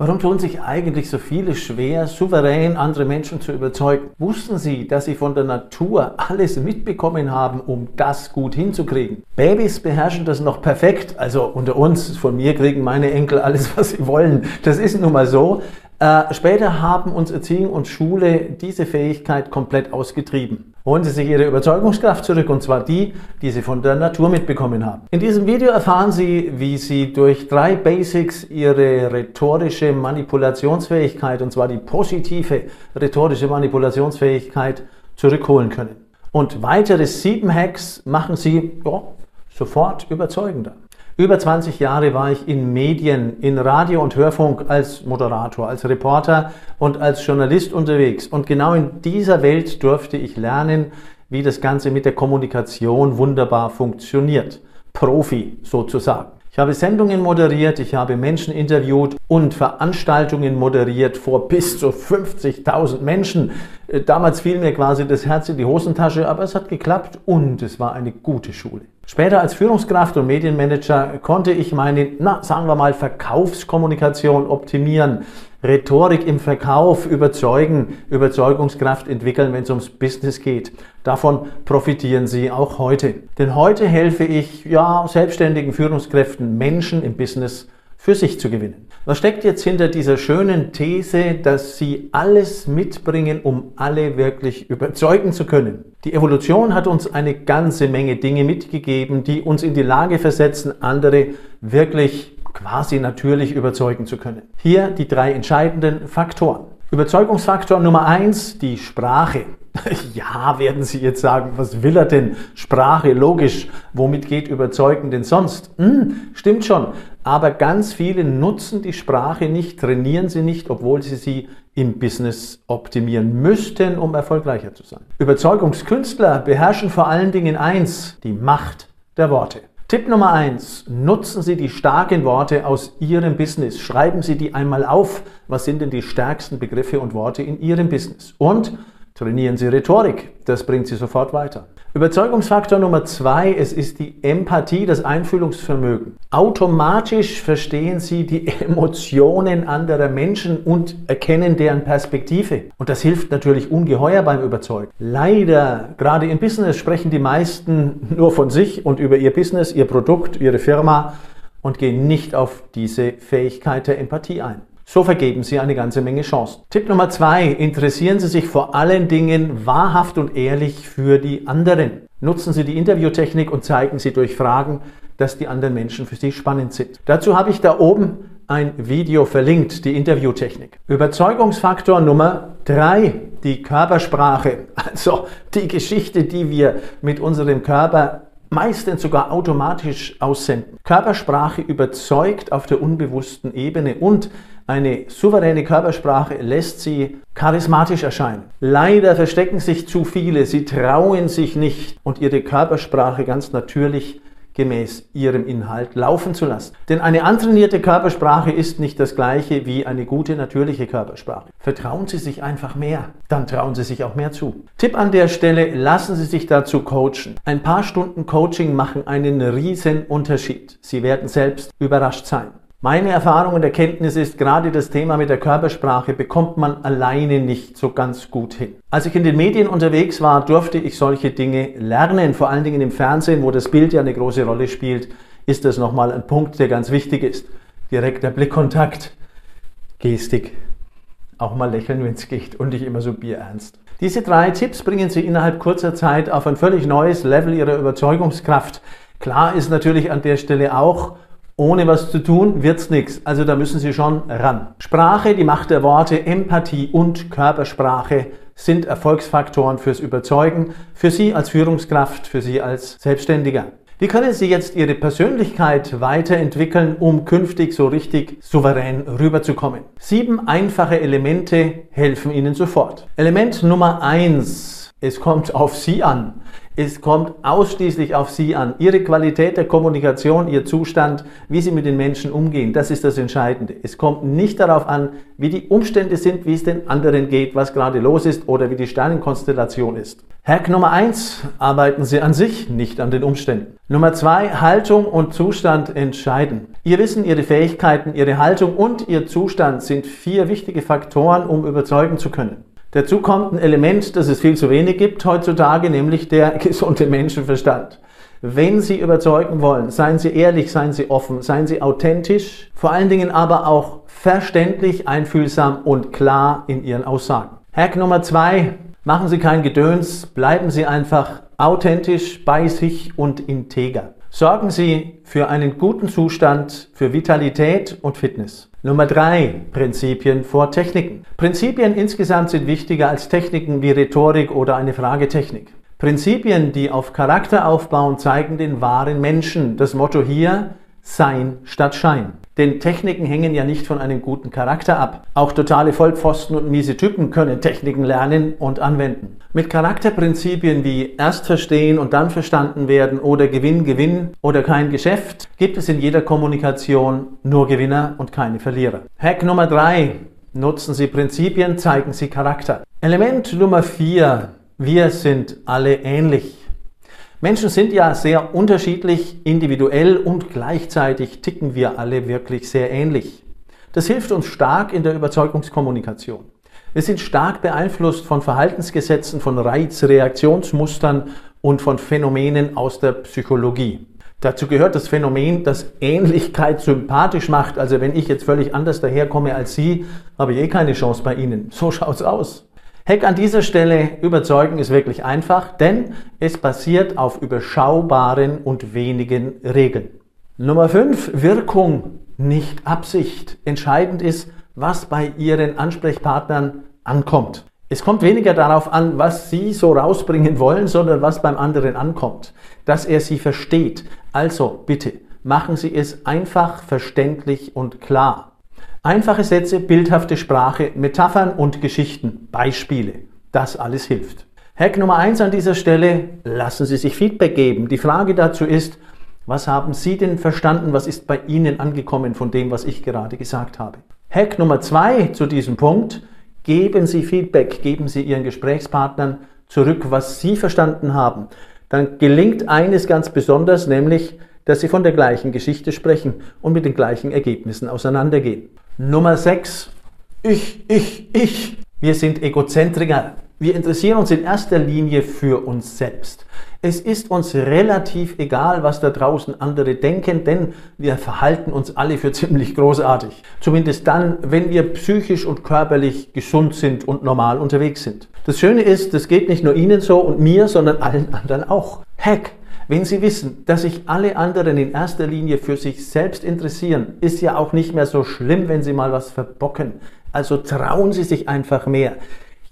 Warum tun sich eigentlich so viele schwer, souverän andere Menschen zu überzeugen? Wussten Sie, dass Sie von der Natur alles mitbekommen haben, um das gut hinzukriegen? Babys beherrschen das noch perfekt. Also unter uns, von mir kriegen meine Enkel alles, was sie wollen. Das ist nun mal so. Äh, später haben uns Erziehung und Schule diese Fähigkeit komplett ausgetrieben. Holen Sie sich Ihre Überzeugungskraft zurück, und zwar die, die Sie von der Natur mitbekommen haben. In diesem Video erfahren Sie, wie Sie durch drei Basics Ihre rhetorische Manipulationsfähigkeit, und zwar die positive rhetorische Manipulationsfähigkeit, zurückholen können. Und weitere sieben Hacks machen Sie ja, sofort überzeugender. Über 20 Jahre war ich in Medien, in Radio und Hörfunk als Moderator, als Reporter und als Journalist unterwegs. Und genau in dieser Welt durfte ich lernen, wie das Ganze mit der Kommunikation wunderbar funktioniert. Profi sozusagen. Ich habe Sendungen moderiert, ich habe Menschen interviewt und Veranstaltungen moderiert vor bis zu 50.000 Menschen. Äh, damals fiel mir quasi das Herz in die Hosentasche, aber es hat geklappt und es war eine gute Schule. Später als Führungskraft und Medienmanager konnte ich meine, na, sagen wir mal, Verkaufskommunikation optimieren, Rhetorik im Verkauf überzeugen, Überzeugungskraft entwickeln, wenn es ums Business geht. Davon profitieren Sie auch heute. Denn heute helfe ich, ja, selbstständigen Führungskräften, Menschen im Business für sich zu gewinnen. Was steckt jetzt hinter dieser schönen These, dass sie alles mitbringen, um alle wirklich überzeugen zu können? Die Evolution hat uns eine ganze Menge Dinge mitgegeben, die uns in die Lage versetzen, andere wirklich quasi natürlich überzeugen zu können. Hier die drei entscheidenden Faktoren. Überzeugungsfaktor Nummer eins, die Sprache. Ja, werden Sie jetzt sagen, was will er denn? Sprache, logisch. Womit geht Überzeugen denn sonst? Hm, stimmt schon. Aber ganz viele nutzen die Sprache nicht, trainieren sie nicht, obwohl sie sie im Business optimieren müssten, um erfolgreicher zu sein. Überzeugungskünstler beherrschen vor allen Dingen eins, die Macht der Worte. Tipp Nummer eins: Nutzen Sie die starken Worte aus Ihrem Business. Schreiben Sie die einmal auf. Was sind denn die stärksten Begriffe und Worte in Ihrem Business? Und Trainieren Sie Rhetorik, das bringt Sie sofort weiter. Überzeugungsfaktor Nummer zwei, es ist die Empathie, das Einfühlungsvermögen. Automatisch verstehen Sie die Emotionen anderer Menschen und erkennen deren Perspektive. Und das hilft natürlich ungeheuer beim Überzeugen. Leider, gerade im Business sprechen die meisten nur von sich und über ihr Business, ihr Produkt, ihre Firma und gehen nicht auf diese Fähigkeit der Empathie ein. So vergeben Sie eine ganze Menge Chancen. Tipp Nummer zwei, interessieren Sie sich vor allen Dingen wahrhaft und ehrlich für die anderen. Nutzen Sie die Interviewtechnik und zeigen Sie durch Fragen, dass die anderen Menschen für Sie spannend sind. Dazu habe ich da oben ein Video verlinkt, die Interviewtechnik. Überzeugungsfaktor Nummer drei, die Körpersprache. Also die Geschichte, die wir mit unserem Körper meistens sogar automatisch aussenden. Körpersprache überzeugt auf der unbewussten Ebene und eine souveräne Körpersprache lässt sie charismatisch erscheinen. Leider verstecken sich zu viele, sie trauen sich nicht und ihre Körpersprache ganz natürlich gemäß ihrem Inhalt laufen zu lassen. Denn eine antrainierte Körpersprache ist nicht das gleiche wie eine gute natürliche Körpersprache. Vertrauen Sie sich einfach mehr, dann trauen Sie sich auch mehr zu. Tipp an der Stelle, lassen Sie sich dazu coachen. Ein paar Stunden Coaching machen einen riesen Unterschied. Sie werden selbst überrascht sein. Meine Erfahrung und Erkenntnis ist, gerade das Thema mit der Körpersprache bekommt man alleine nicht so ganz gut hin. Als ich in den Medien unterwegs war, durfte ich solche Dinge lernen, vor allen Dingen im Fernsehen, wo das Bild ja eine große Rolle spielt, ist das nochmal ein Punkt, der ganz wichtig ist. Direkter Blickkontakt, Gestik, auch mal lächeln, wenn es geht und nicht immer so bierernst. Diese drei Tipps bringen Sie innerhalb kurzer Zeit auf ein völlig neues Level Ihrer Überzeugungskraft. Klar ist natürlich an der Stelle auch, ohne was zu tun wird's nichts. Also da müssen Sie schon ran. Sprache, die Macht der Worte, Empathie und Körpersprache sind Erfolgsfaktoren fürs Überzeugen, für Sie als Führungskraft, für Sie als Selbstständiger. Wie können Sie jetzt Ihre Persönlichkeit weiterentwickeln, um künftig so richtig souverän rüberzukommen? Sieben einfache Elemente helfen Ihnen sofort. Element Nummer eins: Es kommt auf Sie an. Es kommt ausschließlich auf Sie an. Ihre Qualität der Kommunikation, Ihr Zustand, wie Sie mit den Menschen umgehen, das ist das Entscheidende. Es kommt nicht darauf an, wie die Umstände sind, wie es den anderen geht, was gerade los ist oder wie die Sternenkonstellation ist. Hack Nummer eins: Arbeiten Sie an sich, nicht an den Umständen. Nummer zwei: Haltung und Zustand entscheiden. Ihr Wissen, Ihre Fähigkeiten, Ihre Haltung und Ihr Zustand sind vier wichtige Faktoren, um überzeugen zu können. Dazu kommt ein Element, das es viel zu wenig gibt heutzutage, nämlich der gesunde Menschenverstand. Wenn Sie überzeugen wollen, seien Sie ehrlich, seien Sie offen, seien Sie authentisch, vor allen Dingen aber auch verständlich, einfühlsam und klar in Ihren Aussagen. Hack Nummer zwei, machen Sie kein Gedöns, bleiben Sie einfach authentisch bei sich und integer. Sorgen Sie für einen guten Zustand, für Vitalität und Fitness. Nummer drei: Prinzipien vor Techniken. Prinzipien insgesamt sind wichtiger als Techniken wie Rhetorik oder eine Fragetechnik. Prinzipien, die auf Charakter aufbauen, zeigen den wahren Menschen. Das Motto hier, Sein statt Schein. Denn Techniken hängen ja nicht von einem guten Charakter ab. Auch totale Vollpfosten und miese Typen können Techniken lernen und anwenden. Mit Charakterprinzipien wie erst verstehen und dann verstanden werden oder Gewinn, Gewinn oder kein Geschäft gibt es in jeder Kommunikation nur Gewinner und keine Verlierer. Hack Nummer drei: Nutzen Sie Prinzipien, zeigen Sie Charakter. Element Nummer vier: Wir sind alle ähnlich. Menschen sind ja sehr unterschiedlich, individuell und gleichzeitig ticken wir alle wirklich sehr ähnlich. Das hilft uns stark in der Überzeugungskommunikation. Wir sind stark beeinflusst von Verhaltensgesetzen, von Reizreaktionsmustern und von Phänomenen aus der Psychologie. Dazu gehört das Phänomen, dass Ähnlichkeit sympathisch macht. Also wenn ich jetzt völlig anders daherkomme als Sie, habe ich eh keine Chance bei Ihnen. So schaut's aus. Heck an dieser Stelle überzeugen ist wirklich einfach, denn es basiert auf überschaubaren und wenigen Regeln. Nummer 5, Wirkung, nicht Absicht. Entscheidend ist, was bei Ihren Ansprechpartnern ankommt. Es kommt weniger darauf an, was Sie so rausbringen wollen, sondern was beim anderen ankommt. Dass er Sie versteht. Also bitte, machen Sie es einfach, verständlich und klar. Einfache Sätze, bildhafte Sprache, Metaphern und Geschichten, Beispiele. Das alles hilft. Hack Nummer eins an dieser Stelle, lassen Sie sich Feedback geben. Die Frage dazu ist, was haben Sie denn verstanden? Was ist bei Ihnen angekommen von dem, was ich gerade gesagt habe? Hack Nummer zwei zu diesem Punkt, geben Sie Feedback, geben Sie Ihren Gesprächspartnern zurück, was Sie verstanden haben. Dann gelingt eines ganz besonders, nämlich, dass Sie von der gleichen Geschichte sprechen und mit den gleichen Ergebnissen auseinandergehen. Nummer 6. Ich, ich, ich. Wir sind Egozentriker. Wir interessieren uns in erster Linie für uns selbst. Es ist uns relativ egal, was da draußen andere denken, denn wir verhalten uns alle für ziemlich großartig. Zumindest dann, wenn wir psychisch und körperlich gesund sind und normal unterwegs sind. Das Schöne ist, das geht nicht nur Ihnen so und mir, sondern allen anderen auch. Hack, wenn Sie wissen, dass sich alle anderen in erster Linie für sich selbst interessieren, ist ja auch nicht mehr so schlimm, wenn Sie mal was verbocken. Also trauen Sie sich einfach mehr.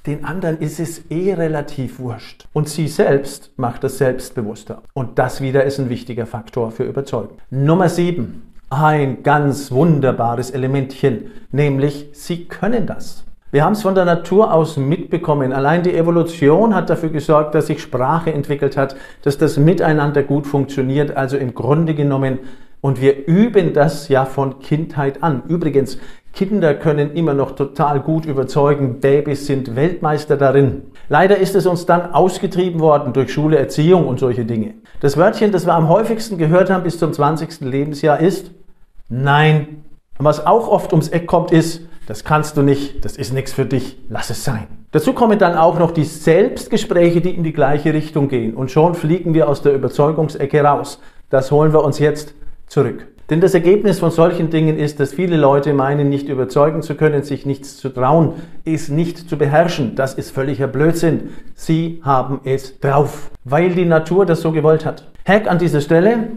Den anderen ist es eh relativ wurscht. Und Sie selbst macht das selbstbewusster. Und das wieder ist ein wichtiger Faktor für Überzeugung. Nummer 7. Ein ganz wunderbares Elementchen, nämlich Sie können das. Wir haben es von der Natur aus mitbekommen. Allein die Evolution hat dafür gesorgt, dass sich Sprache entwickelt hat, dass das Miteinander gut funktioniert. Also im Grunde genommen, und wir üben das ja von Kindheit an. Übrigens, Kinder können immer noch total gut überzeugen. Babys sind Weltmeister darin. Leider ist es uns dann ausgetrieben worden durch Schule, Erziehung und solche Dinge. Das Wörtchen, das wir am häufigsten gehört haben bis zum 20. Lebensjahr ist Nein. Und was auch oft ums Eck kommt, ist das kannst du nicht, das ist nichts für dich, lass es sein. Dazu kommen dann auch noch die Selbstgespräche, die in die gleiche Richtung gehen. Und schon fliegen wir aus der Überzeugungsecke raus. Das holen wir uns jetzt zurück. Denn das Ergebnis von solchen Dingen ist, dass viele Leute meinen, nicht überzeugen zu können, sich nichts zu trauen, es nicht zu beherrschen. Das ist völliger Blödsinn. Sie haben es drauf, weil die Natur das so gewollt hat. Hack an dieser Stelle.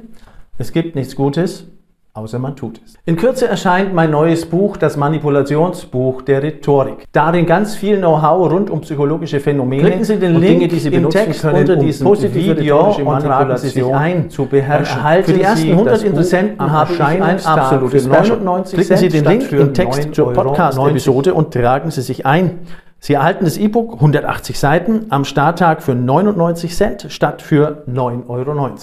Es gibt nichts Gutes, außer man tut es. In Kürze erscheint mein neues Buch, das Manipulationsbuch der Rhetorik. Darin ganz viel Know-how rund um psychologische Phänomene Klicken Sie den Link Dinge, die Sie im Text können, unter diesem positive Video und tragen Sie sich ein, zu beherrschen. Erhalten Für die ersten Sie 100 das Buch Interessenten habe ich ein absolutes für Special. 99 Klicken Sie den Link im für Text zur 9,90 Euro. Podcast-Episode und tragen Sie sich ein. Sie erhalten das E-Book 180 Seiten am Starttag für 99 Cent statt für 9,90 Euro.